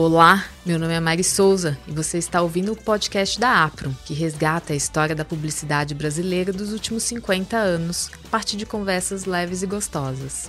Olá, meu nome é Mari Souza e você está ouvindo o podcast da Apro, que resgata a história da publicidade brasileira dos últimos 50 anos, a partir de conversas leves e gostosas.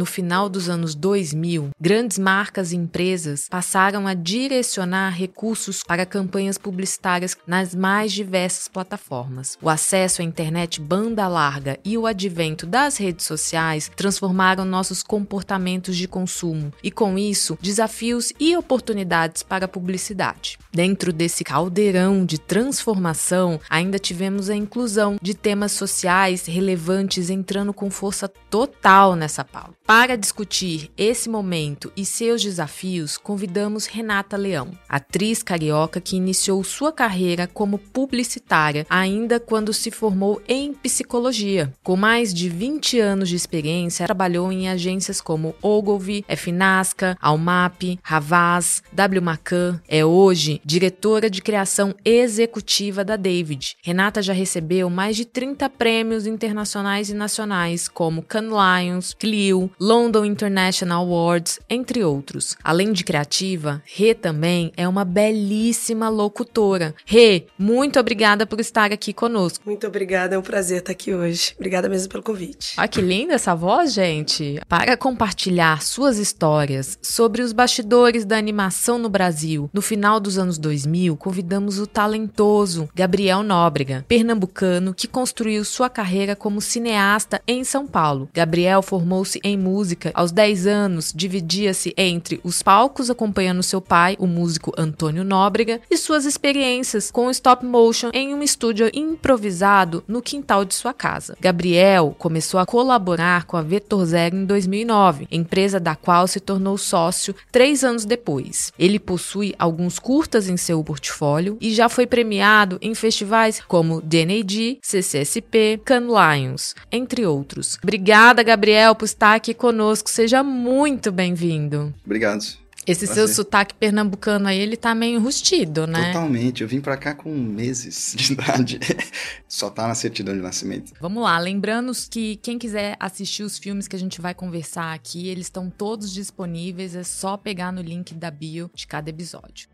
No final dos anos 2000, grandes marcas e empresas passaram a direcionar recursos para campanhas publicitárias nas mais diversas plataformas. O acesso à internet banda larga e o advento das redes sociais transformaram nossos comportamentos de consumo e, com isso, desafios e oportunidades para a publicidade. Dentro desse caldeirão de transformação, ainda tivemos a inclusão de temas sociais relevantes entrando com força total nessa pauta. Para discutir esse momento e seus desafios, convidamos Renata Leão, atriz carioca que iniciou sua carreira como publicitária ainda quando se formou em psicologia. Com mais de 20 anos de experiência, trabalhou em agências como Ogilvy, FNASCA, Almap, Havas, W Macan. É hoje diretora de criação executiva da David. Renata já recebeu mais de 30 prêmios internacionais e nacionais, como Cannes Lions, Clio, London International Awards, entre outros. Além de criativa, Rê também é uma belíssima locutora. Rê, muito obrigada por estar aqui conosco. Muito obrigada, é um prazer estar aqui hoje. Obrigada mesmo pelo convite. Olha que linda essa voz, gente. Para compartilhar suas histórias sobre os bastidores da animação no Brasil, no final dos anos 2000, convidamos o talentoso Gabriel Nóbrega, pernambucano que construiu sua carreira como cineasta em São Paulo. Gabriel formou-se em música, aos 10 anos, dividia-se entre os palcos acompanhando seu pai, o músico Antônio Nóbrega, e suas experiências com stop motion em um estúdio improvisado no quintal de sua casa. Gabriel começou a colaborar com a Vetor Zero em 2009, empresa da qual se tornou sócio três anos depois. Ele possui alguns curtas em seu portfólio e já foi premiado em festivais como DNAD, CCSP, Cannes Lions, entre outros. Obrigada, Gabriel, por estar aqui conosco. Seja muito bem-vindo. Obrigado. Esse Prazer. seu sotaque pernambucano aí, ele tá meio enrustido, né? Totalmente. Eu vim para cá com meses de idade. Só tá na certidão de nascimento. Vamos lá. Lembrando que quem quiser assistir os filmes que a gente vai conversar aqui, eles estão todos disponíveis. É só pegar no link da bio de cada episódio.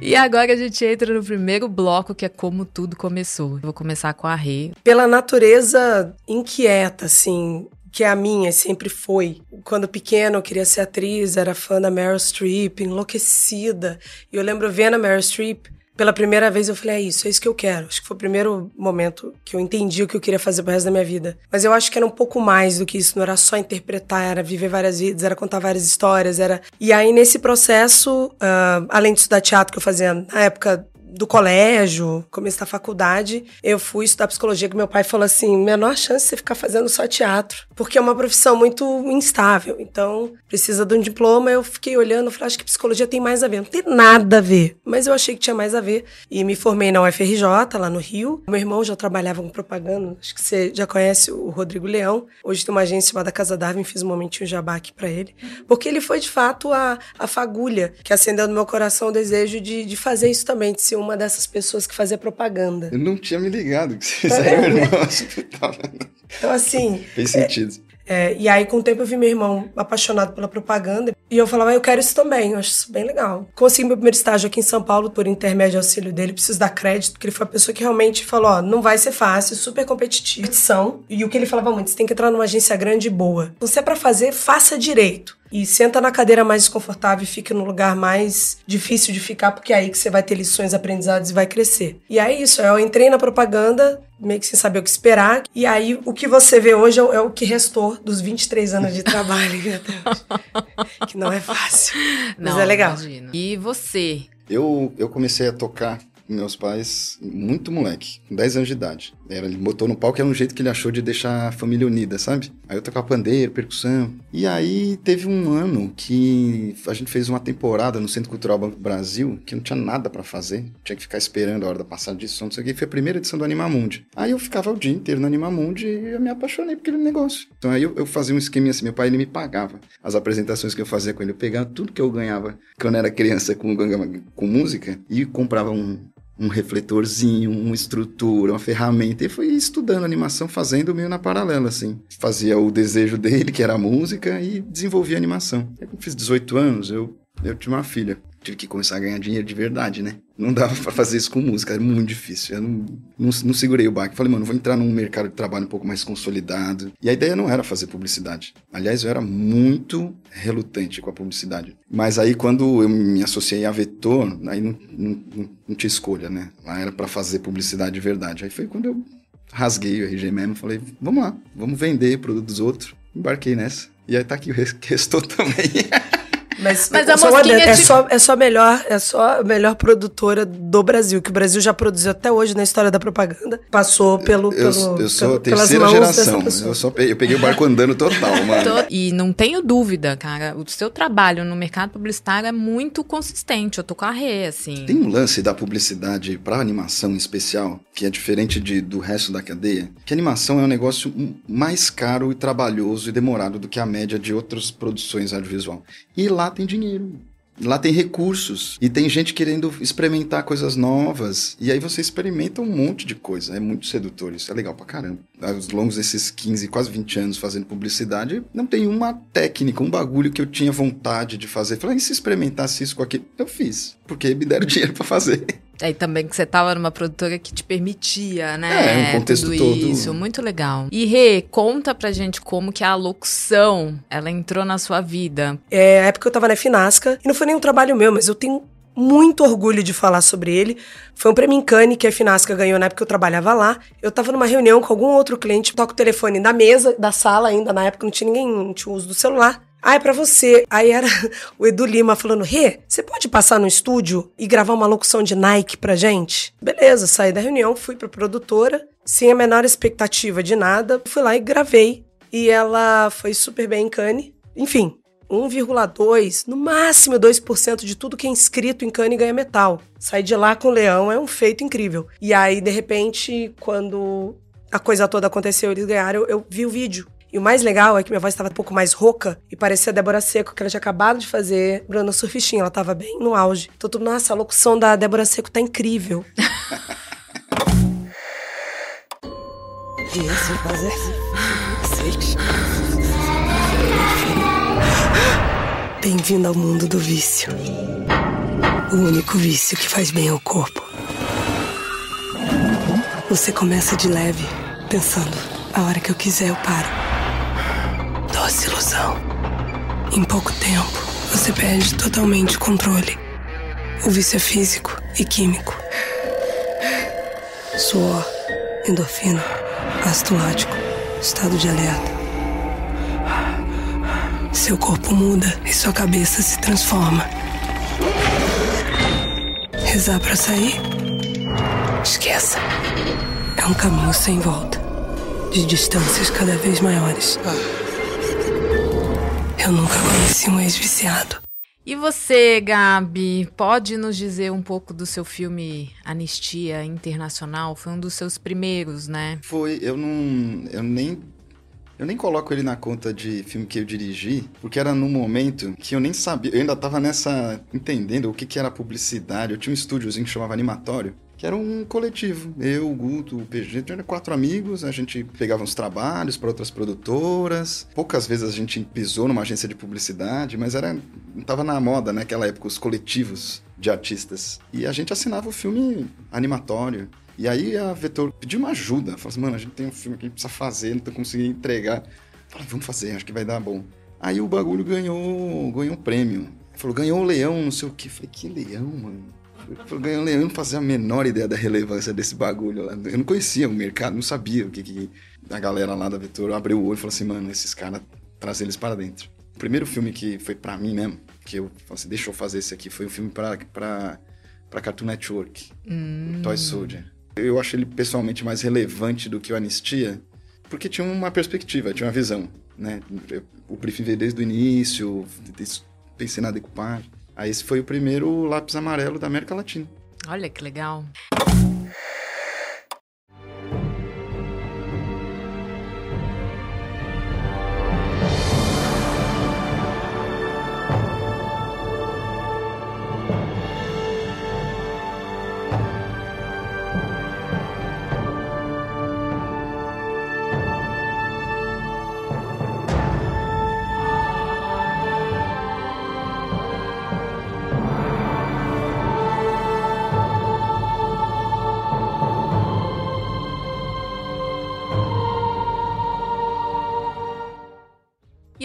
E agora a gente entra no primeiro bloco, que é como tudo começou. vou começar com a Rê. Pela natureza inquieta, assim, que é a minha, sempre foi. Quando pequena eu queria ser atriz, era fã da Meryl Streep, enlouquecida. E eu lembro vendo a Meryl Streep, pela primeira vez eu falei, é isso, é isso que eu quero. Acho que foi o primeiro momento que eu entendi o que eu queria fazer pro resto da minha vida. Mas eu acho que era um pouco mais do que isso, não era só interpretar, era viver várias vidas, era contar várias histórias, era... E aí, nesse processo, uh, além de estudar teatro que eu fazia na época do colégio, começo da faculdade, eu fui estudar psicologia, que meu pai falou assim: menor chance de você ficar fazendo só teatro, porque é uma profissão muito instável. Então, precisa de um diploma. Eu fiquei olhando, falei, acho que psicologia tem mais a ver. Não tem nada a ver, mas eu achei que tinha mais a ver. E me formei na UFRJ, lá no Rio. Meu irmão já trabalhava com propaganda, acho que você já conhece o Rodrigo Leão. Hoje tem uma agência chamada Casa Darwin, fiz um momentinho jabá aqui pra ele. Porque ele foi, de fato, a, a fagulha que acendeu no meu coração o desejo de, de fazer isso também, de ser uma dessas pessoas que fazia propaganda. Eu não tinha me ligado que vocês tá eram irmãos. então, assim. Fez sentido. É, e aí, com o tempo, eu vi meu irmão apaixonado pela propaganda. E eu falava, ah, eu quero isso também, eu acho isso bem legal. Consegui meu primeiro estágio aqui em São Paulo por intermédio auxílio dele. Preciso dar crédito, porque ele foi a pessoa que realmente falou: ó, não vai ser fácil, super competição. E o que ele falava muito: você tem que entrar numa agência grande e boa. Então, se é pra fazer, faça direito e senta na cadeira mais desconfortável e fica no lugar mais difícil de ficar, porque é aí que você vai ter lições aprendizados e vai crescer. E é isso, eu entrei na propaganda meio que sem saber o que esperar, e aí o que você vê hoje é o, é o que restou dos 23 anos de trabalho, que não é fácil, mas não, é legal. Imagino. E você? Eu, eu comecei a tocar meus pais muito moleque, com 10 anos de idade. Era, ele botou no palco, era um jeito que ele achou de deixar a família unida, sabe? Aí eu tocava pandeiro, percussão. E aí teve um ano que a gente fez uma temporada no Centro Cultural Banco Brasil, que não tinha nada para fazer. Tinha que ficar esperando a hora da passagem de som, não sei o que. Foi a primeira edição do Animamundi. Aí eu ficava o dia inteiro no Animamundi e eu me apaixonei por aquele negócio. Então aí eu, eu fazia um esqueminha assim, meu pai ele me pagava. As apresentações que eu fazia com ele, eu pegava tudo que eu ganhava quando era criança com, com música e comprava um, um refletorzinho, uma estrutura, uma ferramenta. E fui estudando animação, fazendo meio na paralela, assim. Fazia o desejo dele, que era a música, e desenvolvia animação. Eu fiz 18 anos, eu, eu tinha uma filha tive que começar a ganhar dinheiro de verdade, né? Não dava para fazer isso com música, era muito difícil. Eu não, não, não segurei o baque. Falei, mano, vou entrar num mercado de trabalho um pouco mais consolidado. E a ideia não era fazer publicidade. Aliás, eu era muito relutante com a publicidade. Mas aí, quando eu me associei à Vetor, aí não, não, não, não tinha escolha, né? Lá era para fazer publicidade de verdade. Aí foi quando eu rasguei o RG mesmo, falei, vamos lá, vamos vender produto dos outros. Embarquei nessa. E aí tá aqui o restou também. Mas, Mas a mosquinha é, tipo... só, é só melhor, é só a melhor produtora do Brasil, que o Brasil já produziu até hoje na história da propaganda. Passou pelo. Eu, pelo, eu sou a terceira geração. Eu, só peguei, eu peguei o barco andando total, mano. E não tenho dúvida, cara. O seu trabalho no mercado publicitário é muito consistente. Eu tô com a ré, assim. Tem um lance da publicidade pra animação em especial, que é diferente de, do resto da cadeia, que a animação é um negócio mais caro e trabalhoso e demorado do que a média de outras produções audiovisual. E lá tem dinheiro. Lá tem recursos e tem gente querendo experimentar coisas novas. E aí você experimenta um monte de coisa. É muito sedutor, isso é legal pra caramba. Aos longos desses 15, quase 20 anos fazendo publicidade, não tem uma técnica, um bagulho que eu tinha vontade de fazer. Falei, e se experimentasse isso com aquilo? Eu fiz, porque me deram dinheiro para fazer. Aí também que você tava numa produtora que te permitia, né? É, um contexto tudo todo. isso, muito legal. E Rê, conta pra gente como que a locução, ela entrou na sua vida. É, a época eu tava na Finasca, e não foi nenhum trabalho meu, mas eu tenho muito orgulho de falar sobre ele. Foi um prêmio em Cannes que a Finasca ganhou na época que eu trabalhava lá. Eu tava numa reunião com algum outro cliente, toco o telefone da mesa, da sala ainda, na época não tinha ninguém, não tinha uso do celular. Ah, é pra você. Aí era o Edu Lima falando: Rê, você pode passar no estúdio e gravar uma locução de Nike pra gente? Beleza, saí da reunião, fui pra produtora, sem a menor expectativa de nada. Fui lá e gravei. E ela foi super bem em Cane. Enfim, 1,2, no máximo 2% de tudo que é inscrito em Cane ganha metal. Sair de lá com o leão é um feito incrível. E aí, de repente, quando a coisa toda aconteceu, eles ganharam, eu vi o vídeo. E o mais legal é que minha voz estava um pouco mais rouca e parecia a Débora Seco, que ela tinha acabado de fazer Bruna Surfistinha. Ela estava bem no auge. Então, tudo, nossa, a locução da Débora Seco tá incrível. Bem-vindo ao mundo do vício. O único vício que faz bem ao corpo. Você começa de leve, pensando: a hora que eu quiser eu paro doce ilusão. Em pouco tempo, você perde totalmente o controle. O vício é físico e químico. Suor, endorfina, ácido lático, estado de alerta. Seu corpo muda e sua cabeça se transforma. Rezar para sair? Esqueça. É um caminho sem volta, de distâncias cada vez maiores. Eu nunca conheci um ex-viciado. E você, Gabi, pode nos dizer um pouco do seu filme Anistia Internacional? Foi um dos seus primeiros, né? Foi, eu não. Eu nem. Eu nem coloco ele na conta de filme que eu dirigi, porque era num momento que eu nem sabia, eu ainda tava nessa. entendendo o que, que era publicidade. Eu tinha um estúdiozinho que chamava Animatório que era um coletivo. Eu, o Guto, o PG, a era quatro amigos, a gente pegava uns trabalhos para outras produtoras. Poucas vezes a gente pisou numa agência de publicidade, mas era tava na moda naquela época os coletivos de artistas. E a gente assinava o filme animatório. E aí a Vetor pediu uma ajuda. Falou assim, mano, a gente tem um filme que a gente precisa fazer, não tô conseguindo entregar. Falei, vamos fazer, acho que vai dar bom. Aí o bagulho ganhou, ganhou um prêmio. Falou, ganhou o leão, não sei o quê. Falei, que leão, mano? Eu não fazia a menor ideia da relevância desse bagulho lá. Eu não conhecia o mercado, não sabia o que, que a galera lá da Vetor abriu o olho e falou assim, mano, esses caras, traz eles para dentro. O primeiro filme que foi para mim mesmo, que eu falei assim, deixa eu fazer esse aqui, foi um filme pra, pra Cartoon Network, hum. Toy Soldier. Eu acho ele pessoalmente mais relevante do que o Anistia, porque tinha uma perspectiva, tinha uma visão, né? O briefing veio desde o início, pensei na decupagem. Aí esse foi o primeiro lápis amarelo da América Latina. Olha que legal.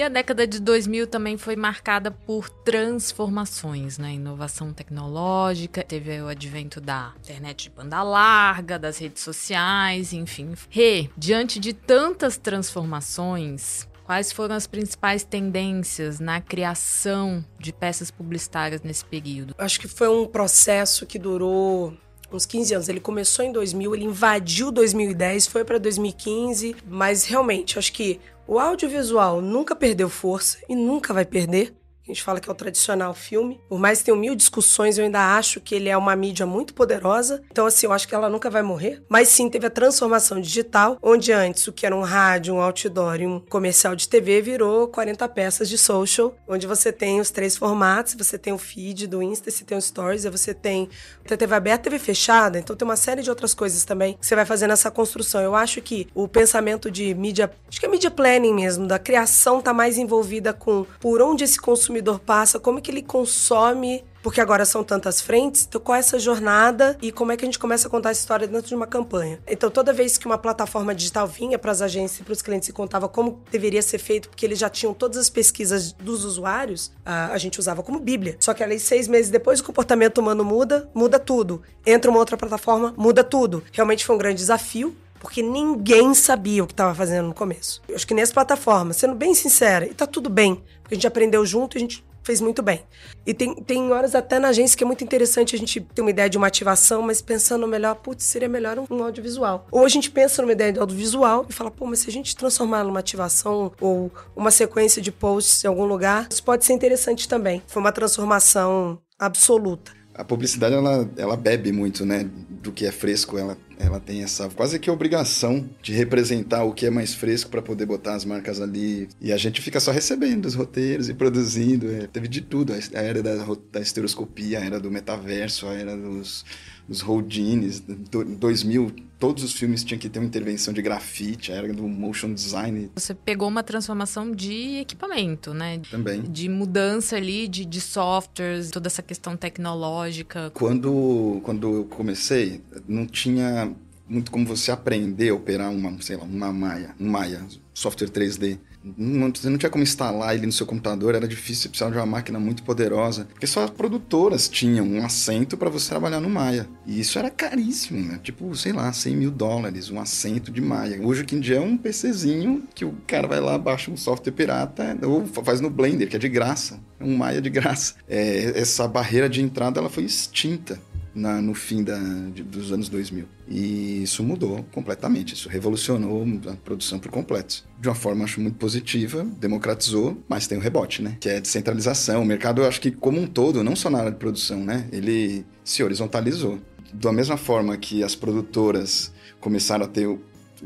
A década de 2000 também foi marcada por transformações, né? Inovação tecnológica, teve o advento da internet de banda larga, das redes sociais, enfim. Rê, diante de tantas transformações, Quais foram as principais tendências na criação de peças publicitárias nesse período? Acho que foi um processo que durou uns 15 anos. Ele começou em 2000, ele invadiu 2010, foi para 2015, mas realmente acho que o audiovisual nunca perdeu força e nunca vai perder. A gente fala que é o tradicional filme. Por mais que tenha mil discussões, eu ainda acho que ele é uma mídia muito poderosa. Então, assim, eu acho que ela nunca vai morrer. Mas sim, teve a transformação digital, onde antes o que era um rádio, um outdoor e um comercial de TV virou 40 peças de social, onde você tem os três formatos, você tem o feed do Insta, você tem o Stories, você tem a TV aberta, TV fechada. Então tem uma série de outras coisas também que você vai fazer nessa construção. Eu acho que o pensamento de mídia, acho que é mídia planning mesmo, da criação tá mais envolvida com por onde esse consumidor consumidor passa, como é que ele consome porque agora são tantas frentes, então qual é essa jornada e como é que a gente começa a contar essa história dentro de uma campanha. Então toda vez que uma plataforma digital vinha para as agências e para os clientes e contava como deveria ser feito, porque eles já tinham todas as pesquisas dos usuários, a, gente usava como bíblia. Só que ali seis meses depois o comportamento humano muda, muda tudo. Entra uma outra plataforma, muda tudo. Realmente foi um grande desafio, porque ninguém sabia o que estava fazendo no começo. Eu acho que nessa plataforma, sendo bem sincera, e tá tudo bem, porque a gente aprendeu junto e a gente fez muito bem. E tem, tem horas até na agência que é muito interessante a gente ter uma ideia de uma ativação, mas pensando melhor, putz, seria melhor um, um audiovisual. Ou a gente pensa numa ideia de audiovisual e fala, pô, mas se a gente transformar numa ativação ou uma sequência de posts em algum lugar, isso pode ser interessante também. Foi uma transformação absoluta a publicidade ela, ela bebe muito, né, do que é fresco. Ela, ela tem essa quase que obrigação de representar o que é mais fresco para poder botar as marcas ali. E a gente fica só recebendo os roteiros e produzindo. É, teve de tudo. A era da, da estereoscopia, a era do metaverso, a era dos os Houdines, 2000, todos os filmes tinham que ter uma intervenção de grafite, era do motion design. Você pegou uma transformação de equipamento, né? Também. De mudança ali de, de softwares, toda essa questão tecnológica. Quando, quando eu comecei, não tinha muito como você aprender a operar uma, sei lá, uma Maya, um Maya, software 3D. Não, você não tinha como instalar ele no seu computador, era difícil, você precisava de uma máquina muito poderosa. Porque só as produtoras tinham um assento para você trabalhar no Maya. E isso era caríssimo, né? Tipo, sei lá, 100 mil dólares, um assento de Maya. Hoje, em dia, é um PCzinho que o cara vai lá, baixa um software pirata, ou faz no Blender, que é de graça. Um Maya de graça. É, essa barreira de entrada, ela foi extinta na, no fim da, de, dos anos 2000. E isso mudou completamente, isso revolucionou a produção por completo. De uma forma, acho muito positiva, democratizou, mas tem o um rebote, né? Que é a descentralização. O mercado, eu acho que como um todo, não só na área de produção, né? Ele se horizontalizou. Da mesma forma que as produtoras começaram a ter um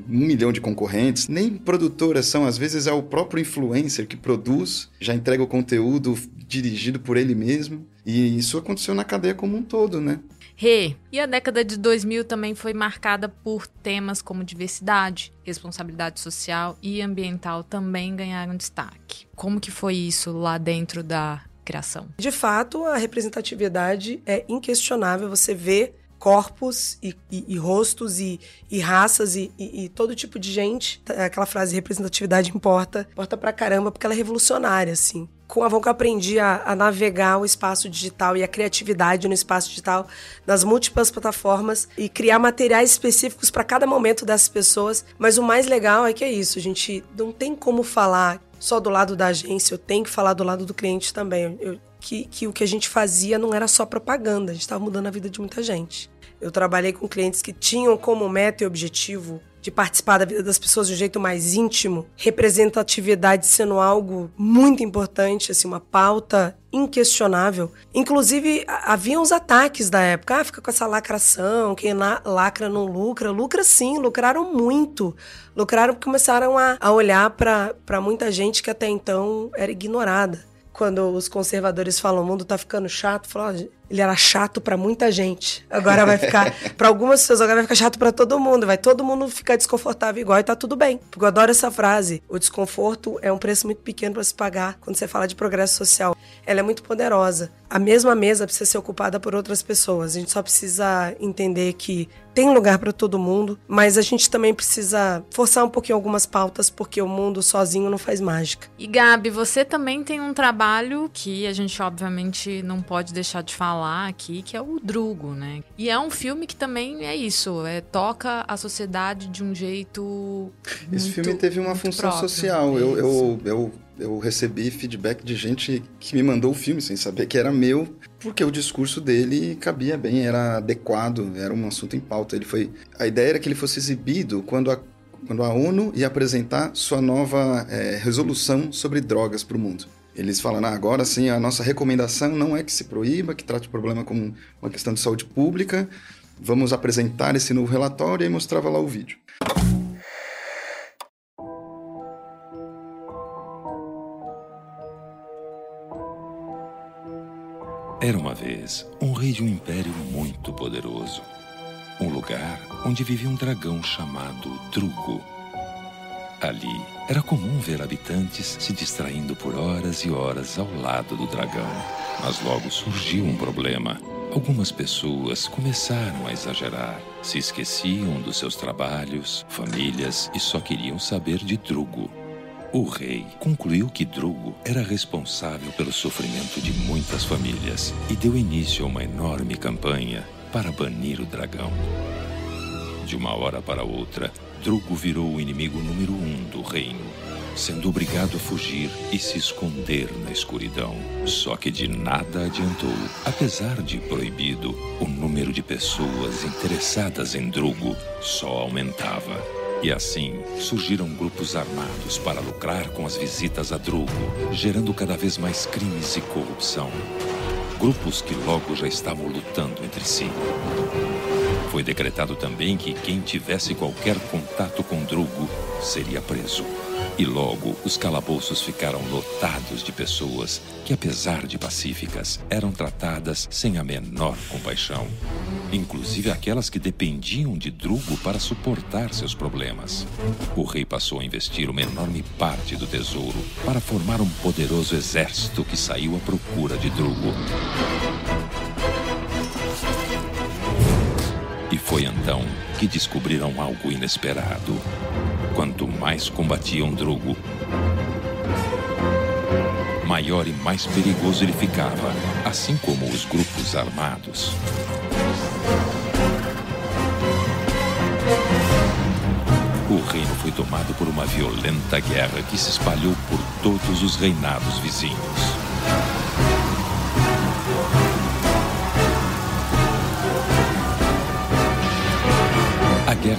milhão de concorrentes. Nem produtoras são, às vezes é o próprio influencer que produz, já entrega o conteúdo dirigido por ele mesmo. E isso aconteceu na cadeia como um todo, né? E a década de 2000 também foi marcada por temas como diversidade, responsabilidade social e ambiental também ganharam destaque. Como que foi isso lá dentro da criação? De fato, a representatividade é inquestionável. Você vê corpos e, e, e rostos e, e raças e, e, todo tipo de gente. Aquela frase representatividade importa, importa pra caramba, porque ela é revolucionária, assim com a Avon que eu aprendi a, a, navegar o espaço digital e a criatividade no espaço digital, nas múltiplas plataformas e criar materiais específicos para cada momento dessas pessoas. Mas o mais legal é que é isso, a gente não tem como falar só do lado da agência, eu tenho que falar do lado do cliente também. Eu, que, que o que a gente fazia não era só propaganda, a gente estava mudando a vida de muita gente. Eu trabalhei com clientes que tinham como meta e objetivo de participar da vida das pessoas de um jeito mais íntimo, representatividade sendo algo muito importante, assim, uma pauta inquestionável. Inclusive, havia uns ataques da época. Ah, fica com essa lacração, quem lacra não lucra. Lucra sim, lucraram muito. Lucraram porque começaram a, a olhar para muita gente que até então era ignorada. Quando os conservadores falam o mundo tá ficando chato, falam, ele era chato para muita gente. Agora vai ficar para algumas pessoas, agora vai ficar chato para todo mundo. Vai todo mundo ficar desconfortável igual e tá tudo bem. Porque eu adoro essa frase. O desconforto é um preço muito pequeno para se pagar quando você fala de progresso social. Ela é muito poderosa. A mesma mesa precisa ser ocupada por outras pessoas. A gente só precisa entender que tem lugar para todo mundo, mas a gente também precisa forçar um pouquinho algumas pautas, porque o mundo sozinho não faz mágica. E Gabi, você também tem um trabalho que a gente obviamente não pode deixar de falar aqui, que é o Drugo, né? E é um filme que também é isso, é toca a sociedade de um jeito. Esse filme teve uma função próprio. social. Eu, eu, eu eu recebi feedback de gente que me mandou o filme sem saber que era meu, porque o discurso dele cabia bem, era adequado, era um assunto em pauta. Ele foi, a ideia era que ele fosse exibido quando a, quando a ONU ia apresentar sua nova é, resolução sobre drogas para o mundo. Eles falam, ah, agora sim, a nossa recomendação não é que se proíba, que trate o problema como uma questão de saúde pública. Vamos apresentar esse novo relatório e mostrava lá o vídeo. Era uma vez um rei de um império muito poderoso. Um lugar onde vivia um dragão chamado Drugo. Ali era comum ver habitantes se distraindo por horas e horas ao lado do dragão. Mas logo surgiu um problema. Algumas pessoas começaram a exagerar, se esqueciam dos seus trabalhos, famílias e só queriam saber de Drugo. O rei concluiu que Drugo era responsável pelo sofrimento de muitas famílias e deu início a uma enorme campanha para banir o dragão. De uma hora para outra, Drugo virou o inimigo número um do reino, sendo obrigado a fugir e se esconder na escuridão. Só que de nada adiantou. Apesar de proibido, o número de pessoas interessadas em Drugo só aumentava. E assim surgiram grupos armados para lucrar com as visitas a Drugo, gerando cada vez mais crimes e corrupção. Grupos que logo já estavam lutando entre si. Foi decretado também que quem tivesse qualquer contato com Drugo seria preso. E logo os calabouços ficaram lotados de pessoas que, apesar de pacíficas, eram tratadas sem a menor compaixão. Inclusive aquelas que dependiam de Drugo para suportar seus problemas. O rei passou a investir uma enorme parte do tesouro para formar um poderoso exército que saiu à procura de Drugo. Foi então que descobriram algo inesperado. Quanto mais combatiam Drogo, maior e mais perigoso ele ficava, assim como os grupos armados. O reino foi tomado por uma violenta guerra que se espalhou por todos os reinados vizinhos.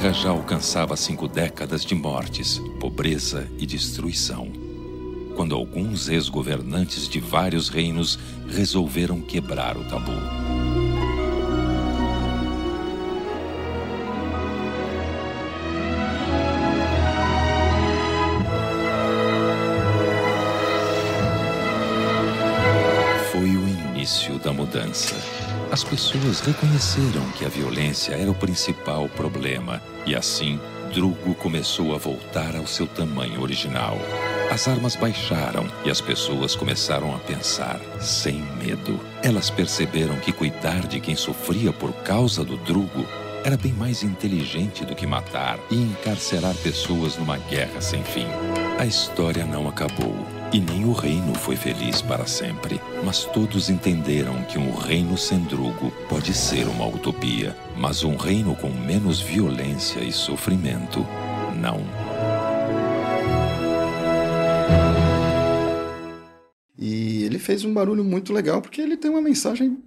Guerra já alcançava cinco décadas de mortes, pobreza e destruição. Quando alguns ex-governantes de vários reinos resolveram quebrar o tabu. Foi o início da mudança. As pessoas reconheceram que a violência era o principal problema e assim Drugo começou a voltar ao seu tamanho original. As armas baixaram e as pessoas começaram a pensar sem medo. Elas perceberam que cuidar de quem sofria por causa do Drugo era bem mais inteligente do que matar e encarcerar pessoas numa guerra sem fim. A história não acabou e nem o reino foi feliz para sempre. Mas todos entenderam que um reino sem drugo pode ser uma utopia, mas um reino com menos violência e sofrimento, não. E ele fez um barulho muito legal porque ele tem uma mensagem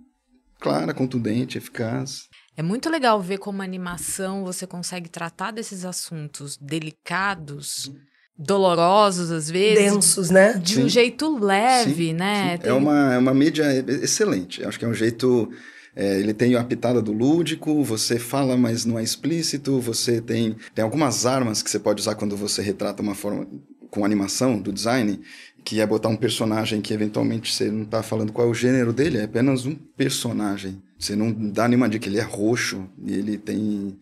clara, contundente, eficaz. É muito legal ver como a animação você consegue tratar desses assuntos delicados dolorosos às vezes. Densos, né? De sim. um jeito leve, sim, né? Sim. Tem... É, uma, é uma mídia excelente. Acho que é um jeito. É, ele tem a pitada do lúdico, você fala, mas não é explícito, você tem, tem algumas armas que você pode usar quando você retrata uma forma com animação do design, que é botar um personagem que eventualmente você não tá falando qual é o gênero dele, é apenas um personagem. Você não dá nenhuma dica, ele é roxo e ele tem.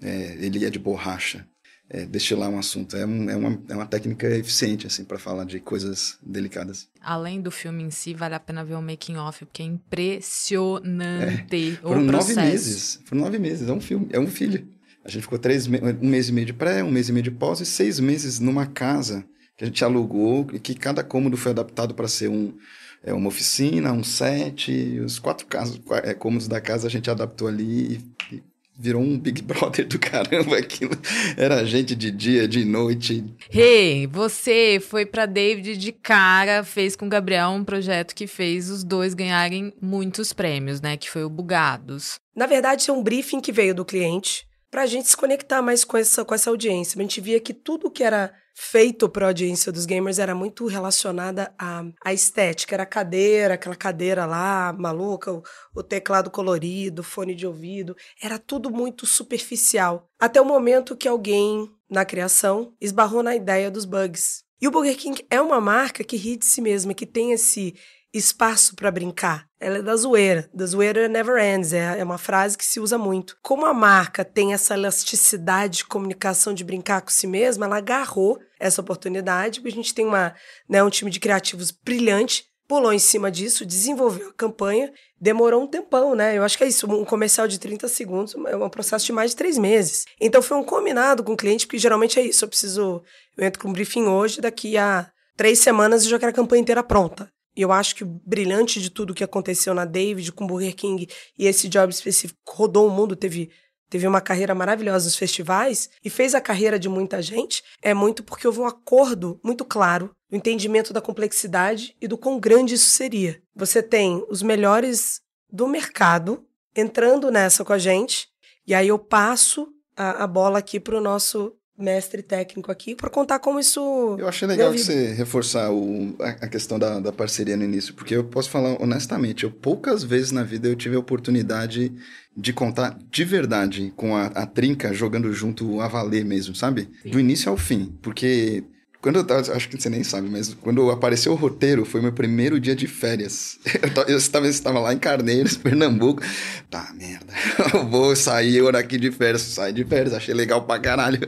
É, ele é de borracha. É, destilar um assunto. É, um, é, uma, é uma técnica eficiente, assim, para falar de coisas delicadas. Além do filme em si, vale a pena ver o making off, porque é impressionante é, foram nove meses. Foram nove meses, é um filme, é um filho. A gente ficou três, um mês e meio de pré, um mês e meio de pós e seis meses numa casa que a gente alugou e que cada cômodo foi adaptado para ser um, é, uma oficina, um set. Os quatro casos, é, cômodos da casa a gente adaptou ali e, virou um Big Brother do caramba aquilo. Era gente de dia, de noite. Hey, você foi para David de cara, fez com o Gabriel um projeto que fez os dois ganharem muitos prêmios, né? Que foi o Bugados. Na verdade, é um briefing que veio do cliente para a gente se conectar mais com essa, com essa audiência. A gente via que tudo que era feito para a audiência dos gamers era muito relacionada à, à estética. Era a cadeira, aquela cadeira lá, maluca, o, o teclado colorido, fone de ouvido. Era tudo muito superficial. Até o momento que alguém, na criação, esbarrou na ideia dos bugs. E o Burger King é uma marca que ri de si mesma, que tem esse espaço para brincar. Ela é da zoeira. Da zoeira never ends. É, é uma frase que se usa muito. Como a marca tem essa elasticidade de comunicação de brincar com si mesma, ela agarrou essa oportunidade, porque a gente tem uma, né, um time de criativos brilhante, pulou em cima disso, desenvolveu a campanha, demorou um tempão, né? Eu acho que é isso, um comercial de 30 segundos é um processo de mais de três meses. Então foi um combinado com o cliente, porque geralmente é isso, eu preciso, eu entro com um briefing hoje, daqui a três semanas eu já quero a campanha inteira pronta. Eu acho que o brilhante de tudo que aconteceu na David com Burger King e esse job específico rodou o mundo, teve teve uma carreira maravilhosa nos festivais e fez a carreira de muita gente, é muito porque houve um acordo muito claro do entendimento da complexidade e do quão grande isso seria. Você tem os melhores do mercado entrando nessa com a gente, e aí eu passo a, a bola aqui para o nosso mestre técnico aqui para contar como isso. Eu achei legal você reforçar o, a, a questão da, da, parceria no início, porque eu posso falar honestamente, eu poucas vezes na vida eu tive a oportunidade de contar de verdade com a, a trinca jogando junto a valer mesmo, sabe? Sim. Do início ao fim, porque quando eu tava, acho que você nem sabe, mas quando apareceu o roteiro, foi meu primeiro dia de férias. Eu estava, lá em Carneiros, Pernambuco. Tá, merda. Eu vou sair eu daqui de férias. Saí de férias, achei legal pra caralho.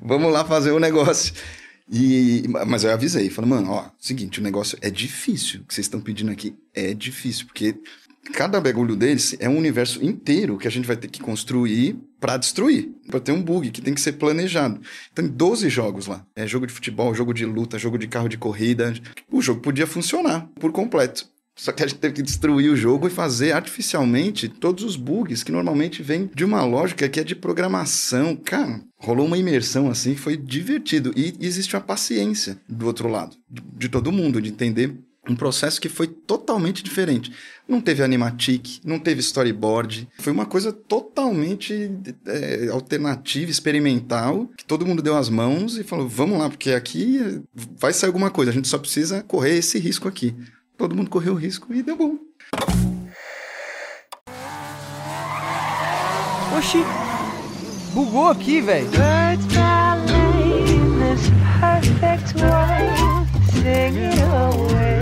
Vamos lá fazer o um negócio. E, mas eu avisei, falei, mano, ó, seguinte, o negócio é difícil. O que vocês estão pedindo aqui é difícil, porque cada bagulho deles é um universo inteiro que a gente vai ter que construir para destruir, para ter um bug que tem que ser planejado. Então, 12 jogos lá. É jogo de futebol, jogo de luta, jogo de carro de corrida. O jogo podia funcionar por completo. Só que a gente teve que destruir o jogo e fazer artificialmente todos os bugs que normalmente vêm de uma lógica que é de programação. Cara, rolou uma imersão assim foi divertido. E existe uma paciência do outro lado, de todo mundo, de entender um processo que foi totalmente diferente. Não teve animatic, não teve storyboard. Foi uma coisa totalmente é, alternativa, experimental, que todo mundo deu as mãos e falou: vamos lá, porque aqui vai sair alguma coisa, a gente só precisa correr esse risco aqui. Todo mundo correu o risco e deu bom. Oxi, bugou aqui, velho. Singing away,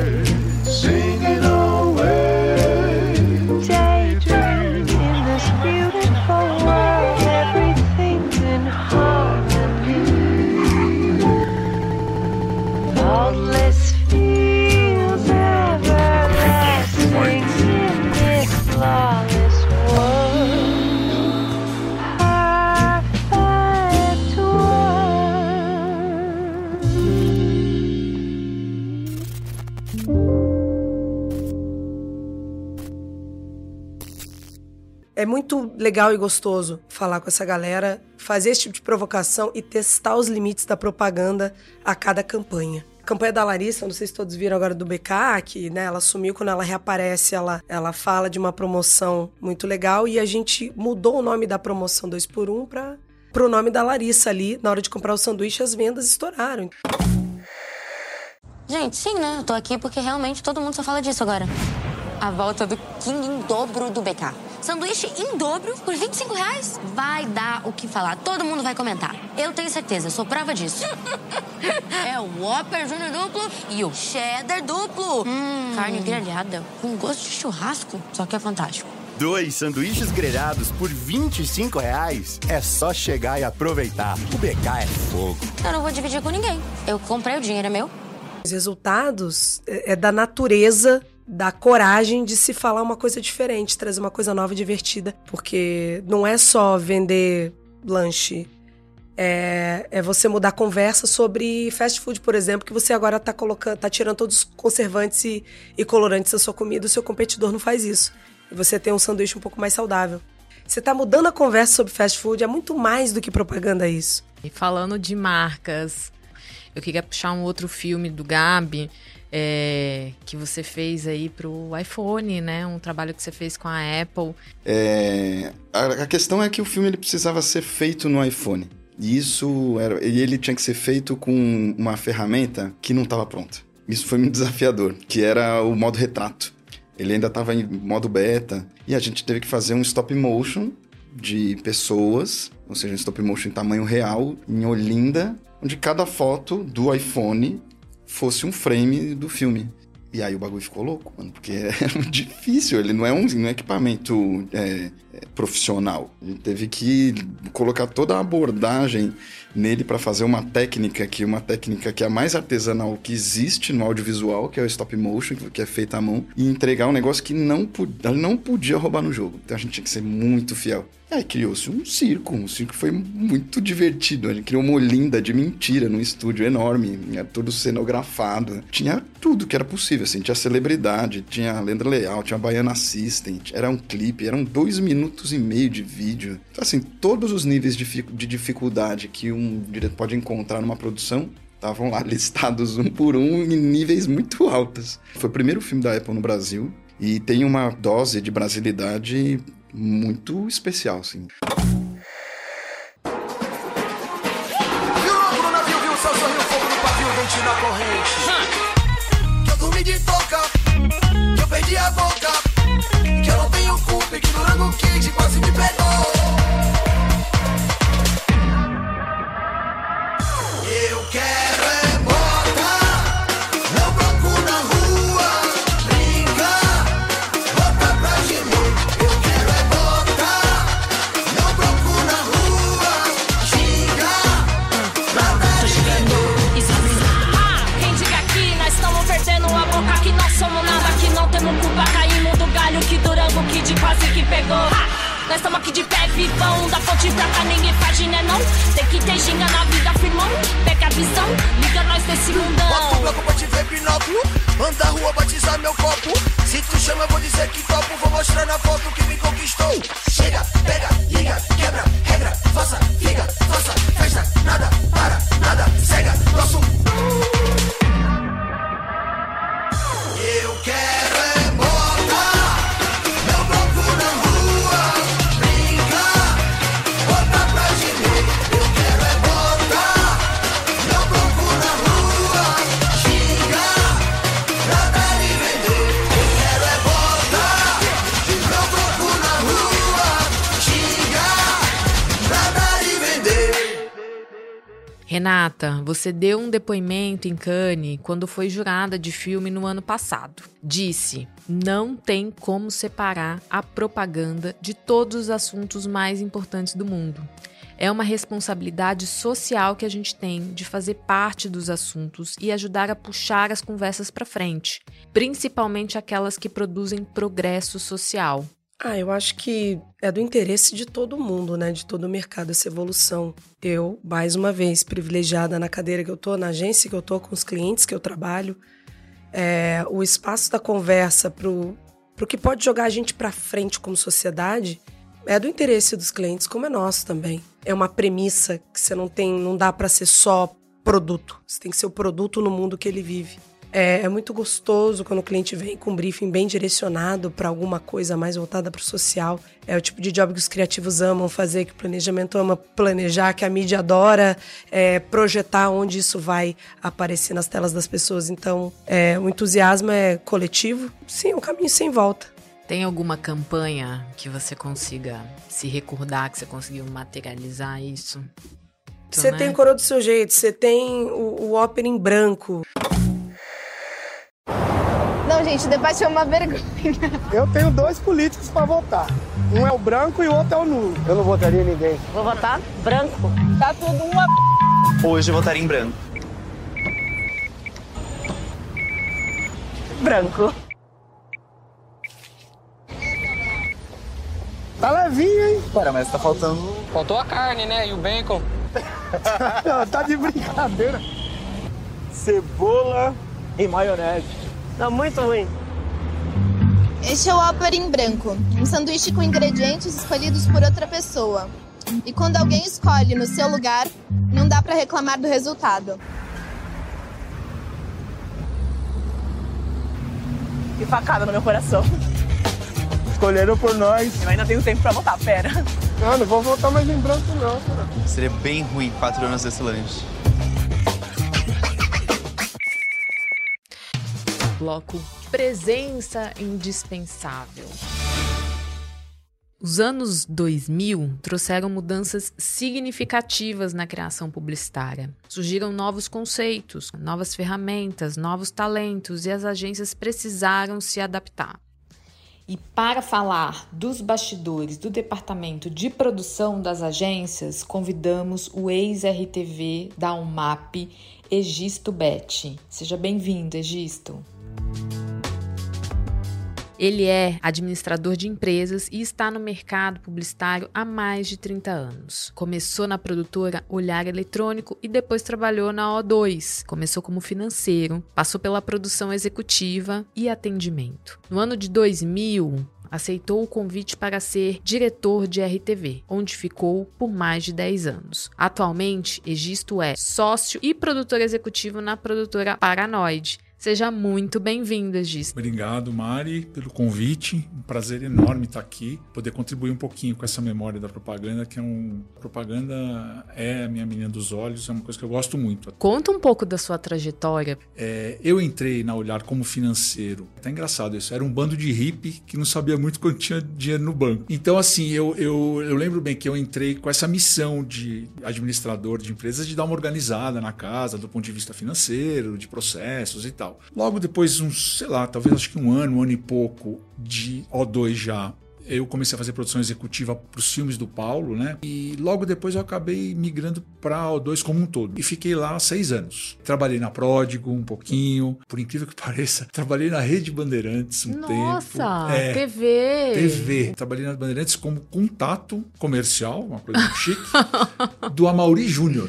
legal e gostoso falar com essa galera, fazer esse tipo de provocação e testar os limites da propaganda a cada campanha. A campanha da Larissa, não sei se todos viram agora do BK, que né, ela sumiu quando ela reaparece, ela, ela fala de uma promoção muito legal e a gente mudou o nome da promoção 2 por 1 para pro nome da Larissa ali. Na hora de comprar o sanduíche, as vendas estouraram. Gente, sim, né? Eu tô aqui porque realmente todo mundo só fala disso agora. A volta do King em dobro do BK. Sanduíche em dobro por 25 reais? Vai dar o que falar. Todo mundo vai comentar. Eu tenho certeza, sou prova disso. é o Whopper Júnior duplo e o Cheddar duplo. Hum, carne grelhada com gosto de churrasco. Só que é fantástico. Dois sanduíches grelhados por 25 reais. É só chegar e aproveitar. O BK é fogo. Eu não vou dividir com ninguém. Eu comprei, o dinheiro é meu. Os resultados é é da natureza, da coragem de se falar uma coisa diferente, trazer uma coisa nova e divertida. Porque não é só vender lanche. É, é você mudar a conversa sobre fast food, por exemplo, que você agora tá colocando, tá tirando todos os conservantes e, e colorantes da sua comida, o seu competidor não faz isso. E você tem um sanduíche um pouco mais saudável. Você tá mudando a conversa sobre fast food, é muito mais do que propaganda isso. E falando de marcas, eu queria puxar um outro filme do Gabi é, que você fez aí pro iPhone, né? Um trabalho que você fez com a Apple. É, a, a questão é que o filme ele precisava ser feito no iPhone. E isso era, ele tinha que ser feito com uma ferramenta que não estava pronta. Isso foi muito desafiador, que era o modo retrato. Ele ainda estava em modo beta e a gente teve que fazer um stop motion de pessoas, ou seja, um stop motion em tamanho real, em Olinda, onde cada foto do iPhone fosse um frame do filme. E aí o bagulho ficou louco, mano, porque é difícil, ele não é um, não é equipamento é, é, profissional. Gente teve que colocar toda a abordagem nele para fazer uma técnica que uma técnica que é a mais artesanal que existe no audiovisual, que é o stop motion, que é feita à mão, e entregar um negócio que não, não podia roubar no jogo. Então a gente tinha que ser muito fiel. E aí criou-se um circo, um circo que foi muito divertido. A gente criou uma Olinda de mentira num estúdio enorme, era tudo cenografado. Tinha tudo que era possível, assim. Tinha celebridade, tinha Lenda Leal, tinha Baiana Assistant, era um clipe, eram dois minutos e meio de vídeo. Então, assim, todos os níveis de, fi- de dificuldade que um diretor pode encontrar numa produção estavam lá listados um por um em níveis muito altos. Foi o primeiro filme da Apple no Brasil e tem uma dose de brasilidade muito especial, assim. O louco no navio viu o sol, sorriu fogo no pavio, dente na corrente. Que eu dormi de toca, que eu perdi a boca, que Durango Kid quase me pegou. Pegou. Ha! Nós estamos aqui de pé vivão. Da ponte pra cá ninguém faz né não. Tem que ter ginga na vida, firmão. Pega a visão, liga nós desse Bota o mundão bloco pra te ver binóculo Anda a rua, batizar meu copo. Se tu chama, vou dizer que topo. Vou mostrar na foto que me conquistou. Chega, pega, liga, quebra, regra Faça, figa, faça, festa Nada, para, Renata, você deu um depoimento em Cannes quando foi jurada de filme no ano passado. Disse: não tem como separar a propaganda de todos os assuntos mais importantes do mundo. É uma responsabilidade social que a gente tem de fazer parte dos assuntos e ajudar a puxar as conversas para frente, principalmente aquelas que produzem progresso social. Ah, eu acho que é do interesse de todo mundo, né? De todo o mercado, essa evolução. Eu, mais uma vez, privilegiada na cadeira que eu tô, na agência que eu tô, com os clientes que eu trabalho, é, o espaço da conversa pro, pro que pode jogar a gente pra frente como sociedade é do interesse dos clientes, como é nosso também. É uma premissa que você não tem, não dá pra ser só produto. Você tem que ser o produto no mundo que ele vive. É, é muito gostoso quando o cliente vem com um briefing bem direcionado para alguma coisa mais voltada para o social. É o tipo de job que os criativos amam fazer, que o planejamento ama planejar, que a mídia adora é, projetar onde isso vai aparecer nas telas das pessoas. Então, é, o entusiasmo é coletivo. Sim, é um caminho sem volta. Tem alguma campanha que você consiga se recordar, que você conseguiu materializar isso? Você né? tem Coroa do Seu Jeito, você tem o, o ópera em branco. Gente, o debate é uma vergonha. Eu tenho dois políticos pra votar. Um é o branco e o outro é o nulo. Eu não votaria em ninguém. Vou votar branco. Tá tudo uma Hoje eu votaria em branco. branco. Tá levinho, hein? Pera, mas tá faltando. Faltou a carne, né? E o bacon. tá de brincadeira. Cebola e maionese. Tá muito ruim. Este é o ópera em branco, um sanduíche com ingredientes escolhidos por outra pessoa. E quando alguém escolhe no seu lugar, não dá pra reclamar do resultado. E facada no meu coração. Escolheram por nós. Eu ainda tenho tempo pra votar, pera. Não, não vou votar mais em branco, não. cara. Seria bem ruim quatro anos desse lanche. Bloco Presença Indispensável. Os anos 2000 trouxeram mudanças significativas na criação publicitária. Surgiram novos conceitos, novas ferramentas, novos talentos e as agências precisaram se adaptar. E para falar dos bastidores do departamento de produção das agências, convidamos o ex-RTV da UMAP, Egisto Betti. Seja bem-vindo, Egisto. Ele é administrador de empresas e está no mercado publicitário há mais de 30 anos. Começou na produtora Olhar Eletrônico e depois trabalhou na O2. Começou como financeiro, passou pela produção executiva e atendimento. No ano de 2000, aceitou o convite para ser diretor de RTV, onde ficou por mais de 10 anos. Atualmente, Egisto é sócio e produtor executivo na produtora Paranoide. Seja muito bem-vindo, Egisto. Obrigado, Mari, pelo convite. Um prazer enorme estar aqui, poder contribuir um pouquinho com essa memória da propaganda, que é um propaganda é a minha menina dos olhos, é uma coisa que eu gosto muito. Conta um pouco da sua trajetória. É, eu entrei na Olhar como financeiro. Tá engraçado isso. Era um bando de hippie que não sabia muito quanto tinha dinheiro no banco. Então, assim, eu, eu, eu lembro bem que eu entrei com essa missão de administrador de empresas de dar uma organizada na casa do ponto de vista financeiro, de processos e tal. Logo depois, uns, sei lá, talvez acho que um ano, um ano e pouco de O2 já, eu comecei a fazer produção executiva para os filmes do Paulo, né? E logo depois eu acabei migrando para a O2 como um todo. E fiquei lá seis anos. Trabalhei na Pródigo um pouquinho, por incrível que pareça. Trabalhei na Rede Bandeirantes um Nossa, tempo. É, TV! TV. Trabalhei na Bandeirantes como contato comercial, uma coisa chique, do Amauri Júnior.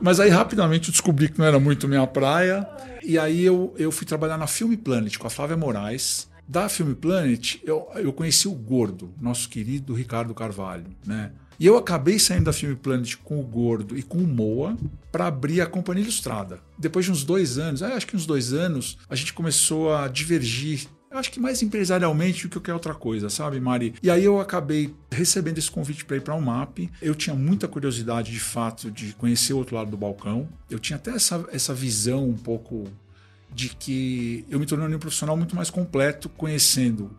Mas aí rapidamente eu descobri que não era muito minha praia. E aí eu, eu fui trabalhar na Film Planet com a Flávia Moraes. Da Film Planet, eu, eu conheci o Gordo, nosso querido Ricardo Carvalho, né? E eu acabei saindo da Film Planet com o Gordo e com o Moa para abrir a Companhia Ilustrada. Depois de uns dois anos, é, acho que uns dois anos, a gente começou a divergir eu acho que mais empresarialmente do que qualquer outra coisa, sabe, Mari? E aí eu acabei recebendo esse convite para ir para o MAP. Eu tinha muita curiosidade, de fato, de conhecer o outro lado do balcão. Eu tinha até essa, essa visão um pouco de que eu me tornei um profissional muito mais completo, conhecendo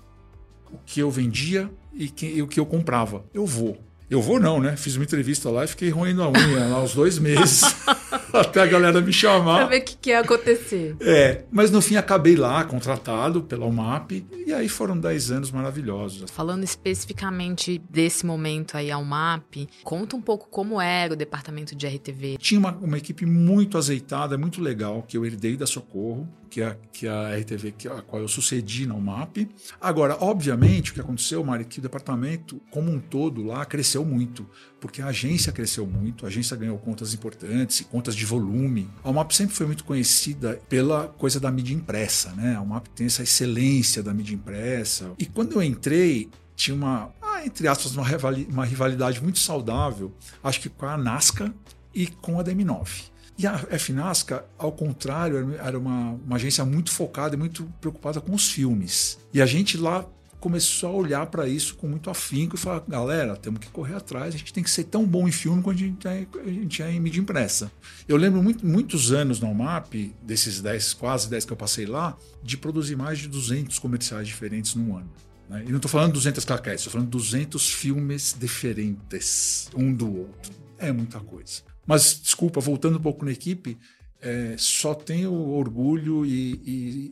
o que eu vendia e, que, e o que eu comprava. Eu vou. Eu vou não, né? Fiz uma entrevista lá e fiquei roendo a unha lá uns dois meses. até a galera me chamar. Pra ver o que, que ia acontecer. É, mas no fim acabei lá, contratado pela UMAP, e aí foram 10 anos maravilhosos. Falando especificamente desse momento aí ao MAP, conta um pouco como era o departamento de RTV. Tinha uma, uma equipe muito azeitada, muito legal, que eu herdei da Socorro, que é, que é a RTV que, a qual eu sucedi na UMAP. Agora, obviamente, o que aconteceu, Mari, que o departamento como um todo lá cresceu muito, porque a agência cresceu muito, a agência ganhou contas importantes, contas de volume. A UMAP sempre foi muito conhecida pela coisa da mídia impressa, né? A UMAP tem essa excelência da mídia impressa. E quando eu entrei, tinha uma, ah, entre aspas, uma, rivali- uma rivalidade muito saudável, acho que com a Nasca e com a DM9. E a FNASCA, ao contrário, era- era uma, uma agência muito focada e muito preocupada com os filmes. E a gente lá começou a olhar para isso com muito afinco e falar: galera, temos que correr atrás, a gente tem que ser tão bom em filme quanto a gente é, a gente é em mídia impressa. Eu lembro muito, muitos anos na UMAP, desses 10, quase 10 que eu passei lá, de produzir mais de 200 comerciais diferentes num ano. Né? E não estou falando 200 claquetes, estou falando 200 filmes diferentes, um do outro. É muita coisa. Mas, desculpa, voltando um pouco na equipe, é, só tenho orgulho e,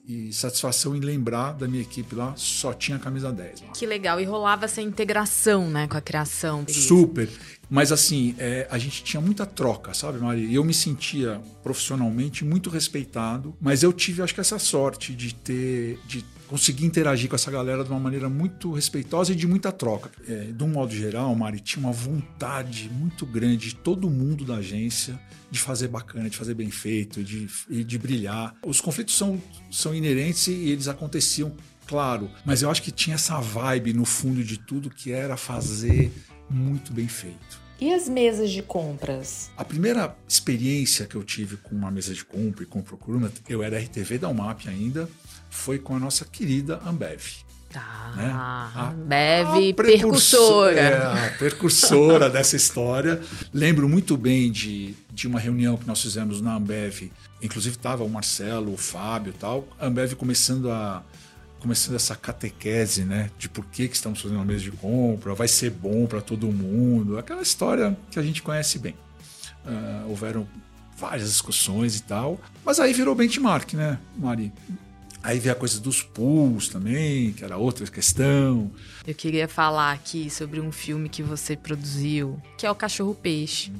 e- e satisfação em lembrar da minha equipe lá, só tinha camisa 10. lá. Que legal. E rolava essa integração, né, com a criação. Super. Mas assim, é, a gente tinha muita troca, sabe, Mari? Eu me sentia profissionalmente muito respeitado, mas eu tive, acho que, essa sorte de ter. de conseguir interagir com essa galera de uma maneira muito respeitosa e de muita troca. É, de um modo geral, Mari, tinha uma vontade muito grande de todo mundo da agência de fazer bacana, de fazer bem feito, de, de brilhar. Os conflitos são, são inerentes e eles aconteciam claro, mas eu acho que tinha essa vibe no fundo de tudo que era fazer muito bem feito. E as mesas de compras? A primeira experiência que eu tive com uma mesa de compra e com procurement, eu era RTV da UMAP ainda, foi com a nossa querida Ambev. Tá. Né? A- Ambev, a precursor- percussora. É, a percursora dessa história. Lembro muito bem de, de uma reunião que nós fizemos na Ambev. Inclusive estava o Marcelo, o Fábio e tal. A Ambev começando a começando essa catequese, né, de por que, que estamos fazendo uma mesa de compra, vai ser bom para todo mundo, aquela história que a gente conhece bem. Ah, houveram várias discussões e tal, mas aí virou benchmark, né, Mari? Aí veio a coisa dos pools também, que era outra questão. Eu queria falar aqui sobre um filme que você produziu, que é o Cachorro Peixe,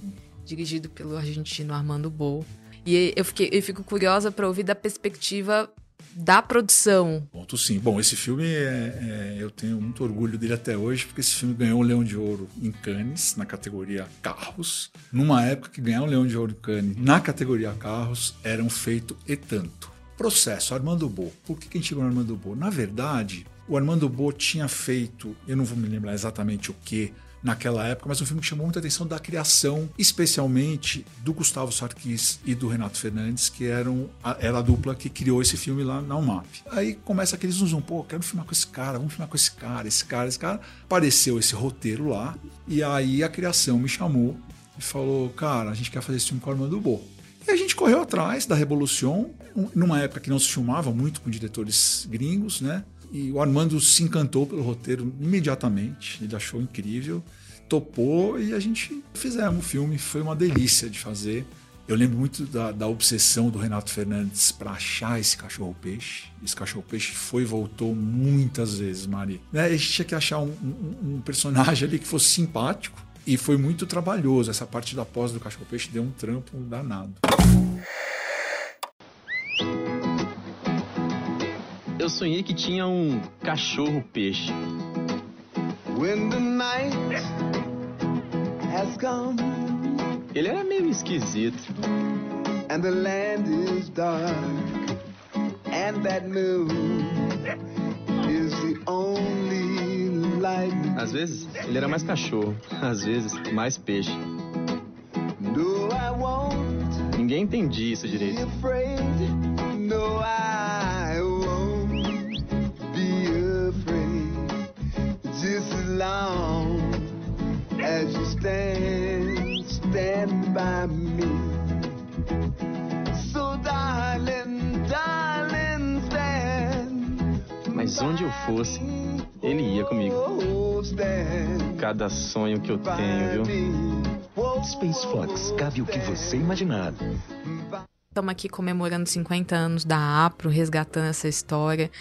dirigido pelo argentino Armando Bo. E eu, fiquei, eu fico curiosa para ouvir da perspectiva da produção. Ponto sim. Bom, esse filme é, é- eu tenho muito orgulho dele até hoje, porque esse filme ganhou um Leão de Ouro em Cannes, na categoria Carros. Numa época que ganhar um Leão de Ouro em Cannes na categoria Carros era um feito e tanto. Processo, Armando Bo. Por que, a gente chegou no Armando Bo? Na verdade, o Armando Bo tinha feito, eu não vou me lembrar exatamente o que, naquela época, mas um filme que chamou muita atenção da criação, especialmente do Gustavo Sarkis e do Renato Fernandes, que eram a, era a dupla que criou esse filme lá na UMAP. Aí começa aquele zum pô, quero filmar com esse cara, vamos filmar com esse cara, esse cara, esse cara. Apareceu esse roteiro lá, e aí a criação me chamou e falou, cara, a gente quer fazer esse filme com o Armando Bo. E a gente correu atrás da Revolution, um- numa época que não se filmava muito com diretores gringos, né? E o Armando se encantou pelo roteiro imediatamente, ele achou incrível, topou e a gente fizemos o filme, foi uma delícia de fazer. Eu lembro muito da, da obsessão do Renato Fernandes para achar esse cachorro-peixe. Esse cachorro-peixe foi e voltou muitas vezes, Mari. Né? A gente tinha que achar um, um- um personagem ali que fosse simpático e foi muito trabalhoso. Essa parte da pós do cachorro-peixe deu um trampo danado. Eu sonhei que tinha um cachorro peixe. When the night has come Ele era meio esquisito. and the land is dark and that moon is the only. Às vezes, ele era mais cachorro. Às vezes, mais peixe. Ninguém entendia isso direito. Mas onde eu fosse, ele ia comigo. Cada sonho que eu tenho, viu? Space Fox, cabe o que você imaginar. Estamos aqui comemorando 50 anos da APRO, resgatando essa história.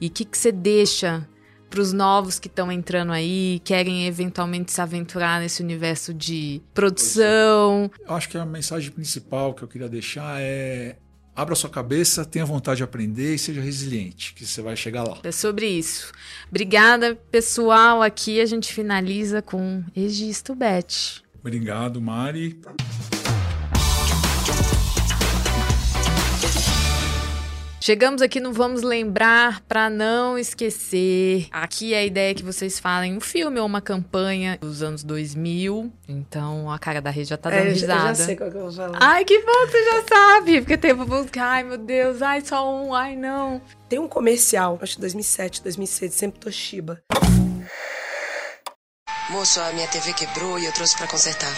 E o que, que você deixa para os novos que estão entrando aí, querem eventualmente se aventurar nesse universo de produção? Eu acho que a mensagem principal que eu queria deixar é abra sua cabeça, tenha vontade de aprender e seja resiliente, que você vai chegar lá. É sobre isso. Obrigada, pessoal. Aqui a gente finaliza com Egisto Bet. Obrigado, Mari. Chegamos aqui no Vamos Lembrar para não esquecer. Aqui a ideia é que vocês falem um filme ou uma campanha dos anos 2000. Então a cara da rede já tá dando É, eu já- risada. eu já sei qual que eu vou falar. Ai, que bom que você já sabe. Porque tem buscar. Ai, meu Deus. Ai, só um. Ai, não. Tem um comercial, acho que 2007, 2006, sempre Toshiba. Moço, a minha TV quebrou e eu trouxe pra consertar.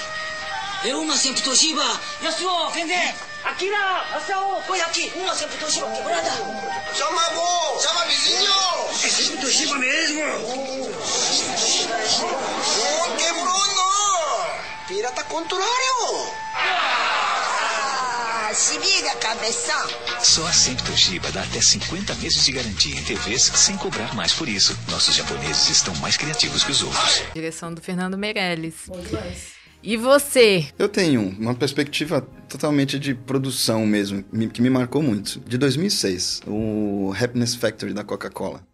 Eu uma sempre Toshiba. E a sua, vender? Akira, Masao, põe aqui. Uma sempre Toshiba quebrada. Chama avô, chama vizinho. É sempre Toshiba mesmo. Não quebrou não. Pirata contrário. Ah, se liga, cabeção. Só a Sempre Toshiba dá até 50 meses de garantia em TVs sem cobrar mais por isso. Nossos japoneses estão mais criativos que os outros. Direção do Fernando Meirelles. E você? Eu tenho uma perspectiva totalmente de produção mesmo, me- que me marcou muito. De 2006, o Happiness Factory da Coca-Cola.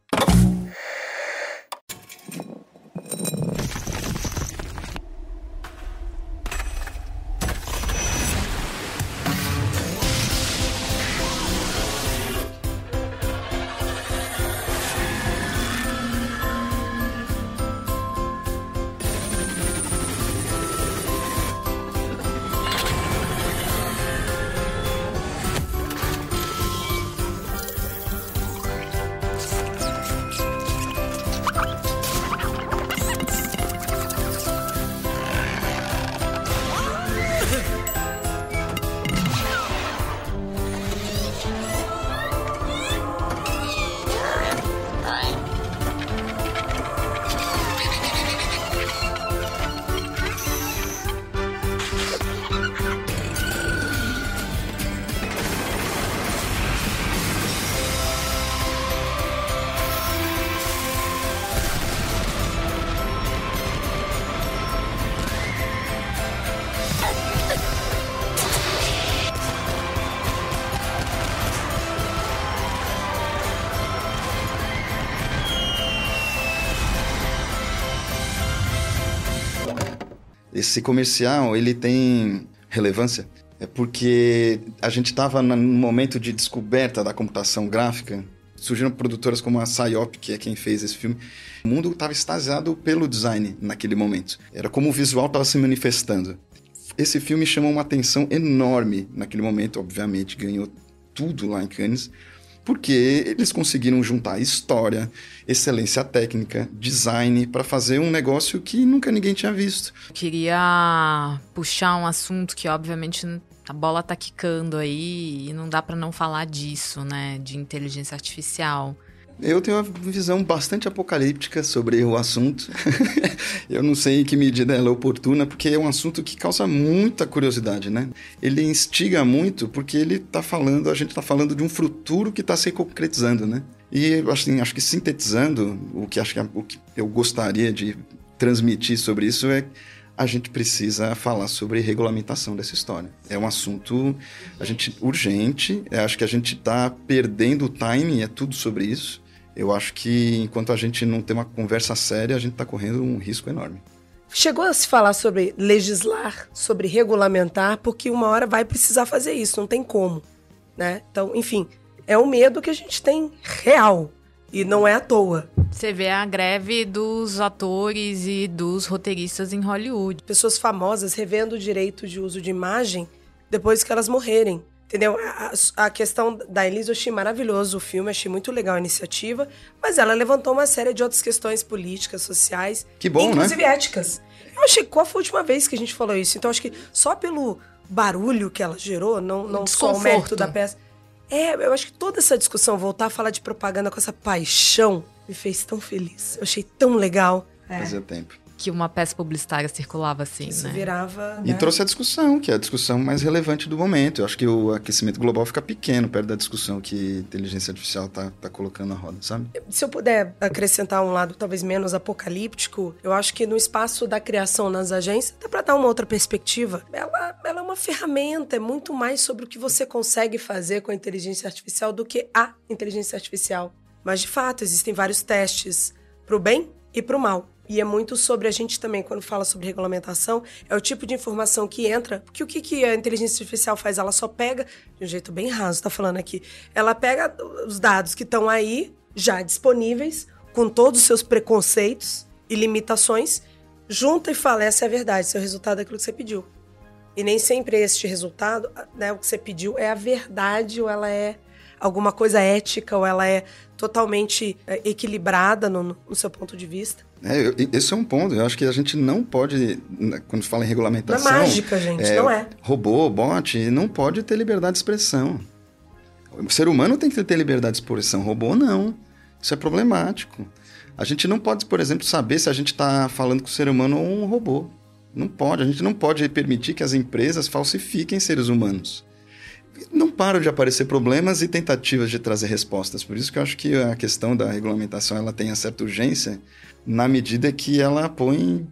Esse comercial, ele tem relevância é porque a gente estava no momento de descoberta da computação gráfica. Surgiram produtoras como a Psyop, que é quem fez esse filme. O mundo estava extasiado pelo design naquele momento. Era como o visual estava se manifestando. Esse filme chamou uma atenção enorme naquele momento, obviamente, ganhou tudo lá em Cannes, porque eles conseguiram juntar história, excelência técnica, design, para fazer um negócio que nunca ninguém tinha visto. Queria puxar um assunto que, obviamente, a bola tá quicando aí e não dá pra não falar disso, né? De inteligência artificial. Eu tenho uma visão bastante apocalíptica sobre o assunto. eu não sei em que medida ela é oportuna, porque é um assunto que causa muita curiosidade, né? Ele instiga muito porque ele tá falando, a gente tá falando de um futuro que está se concretizando, né? E assim, acho que sintetizando o que acho que, o que eu gostaria de transmitir sobre isso é a gente precisa falar sobre regulamentação dessa história. É um assunto a gente urgente. Eu acho que a gente está perdendo o timing. É tudo sobre isso. Eu acho que enquanto a gente não tem uma conversa séria, a gente está correndo um risco enorme. Chegou a se falar sobre legislar, sobre regulamentar, porque uma hora vai precisar fazer isso, não tem como, né? Então, enfim, é um medo que a gente tem real e não é à toa. Você vê a greve dos atores e dos roteiristas em Hollywood. Pessoas famosas revendo o direito de uso de imagem depois que elas morrerem. Entendeu? A, a- questão da Elise, eu achei maravilhoso o filme, achei muito legal a iniciativa, mas ela levantou uma série de outras questões políticas, sociais, Que bom, né? inclusive éticas. Eu achei, qual foi a última vez que a gente falou isso? Então, acho que só pelo barulho que ela gerou, não, não só o desconforto. mérito da peça. É, eu acho que toda essa discussão, voltar a falar de propaganda com essa paixão, me fez tão feliz. Eu achei tão legal. É. Fazia tempo. Que uma peça publicitária circulava assim, Isso né? virava. E né? trouxe a discussão, que é a discussão mais relevante do momento. Eu acho que o aquecimento global fica pequeno perto da discussão que a inteligência artificial tá, tá colocando na roda, sabe? Se eu puder acrescentar um lado talvez menos apocalíptico, eu acho que no espaço da criação nas agências, dá para dar uma outra perspectiva. Ela, ela é uma ferramenta, é muito mais sobre o que você consegue fazer com a inteligência artificial do que a inteligência artificial. Mas de fato, existem vários testes pro bem e pro mal. E é muito sobre a gente também, quando fala sobre regulamentação, é o tipo de informação que entra. Porque o que, que a inteligência artificial faz? Ela só pega, de um jeito bem raso, tá falando aqui. Ela pega os dados que estão aí, já disponíveis, com todos os seus preconceitos e limitações, junta e fala: essa é a verdade, esse é resultado daquilo que você pediu. E nem sempre este resultado, né, o que você pediu, é a verdade ou ela é alguma coisa ética ou ela é totalmente é, equilibrada no, no seu ponto de vista. É, eu- esse é um ponto. Eu acho que a gente não pode, né, quando fala em regulamentação. Não é mágica, gente, não é. Robô, bot, não pode ter liberdade de expressão. O ser humano tem que ter liberdade de expressão, robô não. Isso é problemático. A gente não pode, por exemplo, saber se a gente está falando com o ser humano ou um robô. Não pode. A gente não pode permitir que as empresas falsifiquem seres humanos. Não param de aparecer problemas e tentativas de trazer respostas. Por isso que eu acho que a questão da regulamentação ela tem a certa urgência na medida que ela põe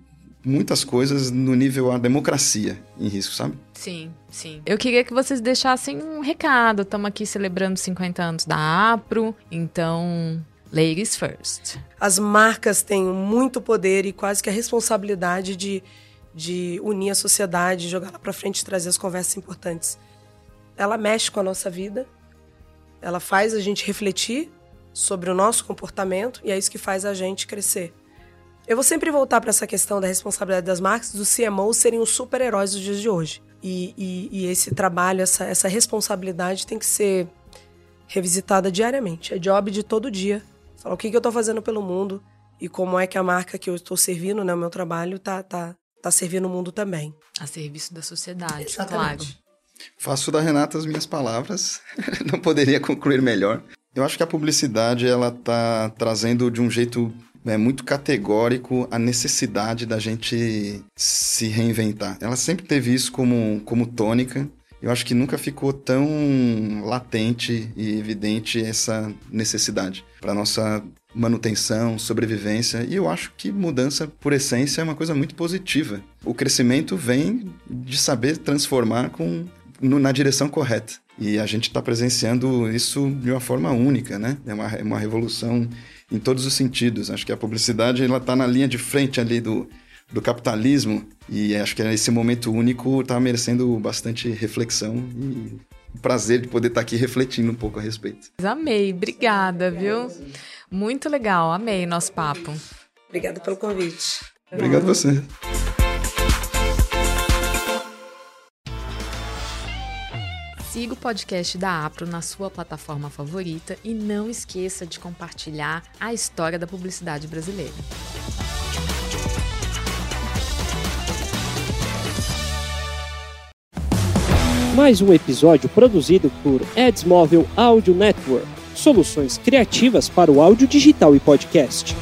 muitas coisas no nível a democracia em risco, sabe? Sim, sim. Eu queria que vocês deixassem um recado. Estamos aqui celebrando 50 anos da APRO, então, ladies first. As marcas têm muito poder e quase que a responsabilidade de, de unir a sociedade, jogar ela para frente e trazer as conversas importantes. Ela mexe com a nossa vida, ela faz a gente refletir sobre o nosso comportamento e é isso que faz a gente crescer. Eu vou sempre voltar para essa questão da responsabilidade das marcas, dos CMOs serem os super-heróis dos dias de hoje. E, e- e esse trabalho, essa, essa responsabilidade tem que ser revisitada diariamente. É job de todo dia. Falar o que, que eu estou fazendo pelo mundo e como é que a marca que eu estou servindo, né, o meu trabalho, tá, tá, tá servindo o mundo também. A serviço da sociedade, Exatamente. claro. Faço da Renata as minhas palavras. Não poderia concluir melhor. Eu acho que a publicidade ela tá trazendo de um jeito é, muito categórico a necessidade da gente se reinventar. Ela sempre teve isso como, como tônica. Eu acho que nunca ficou tão latente e evidente essa necessidade para nossa manutenção, sobrevivência. E eu acho que mudança, por essência, é uma coisa muito positiva. O crescimento vem de saber transformar com no- na direção correta. E a gente está presenciando isso de uma forma única, né? É uma, é uma revolução em todos os sentidos. Acho que a publicidade ela está na linha de frente ali do, do capitalismo e acho que esse momento único está merecendo bastante reflexão e o prazer de poder estar aqui refletindo um pouco a respeito. Amei, obrigada, viu? Muito legal, amei nosso papo. Obrigada pelo convite. Obrigado a você. Siga o podcast da Apro na sua plataforma favorita e não esqueça de compartilhar a história da publicidade brasileira. Mais um episódio produzido por Ads Móvel Audio Network. Soluções criativas para o áudio digital e podcast.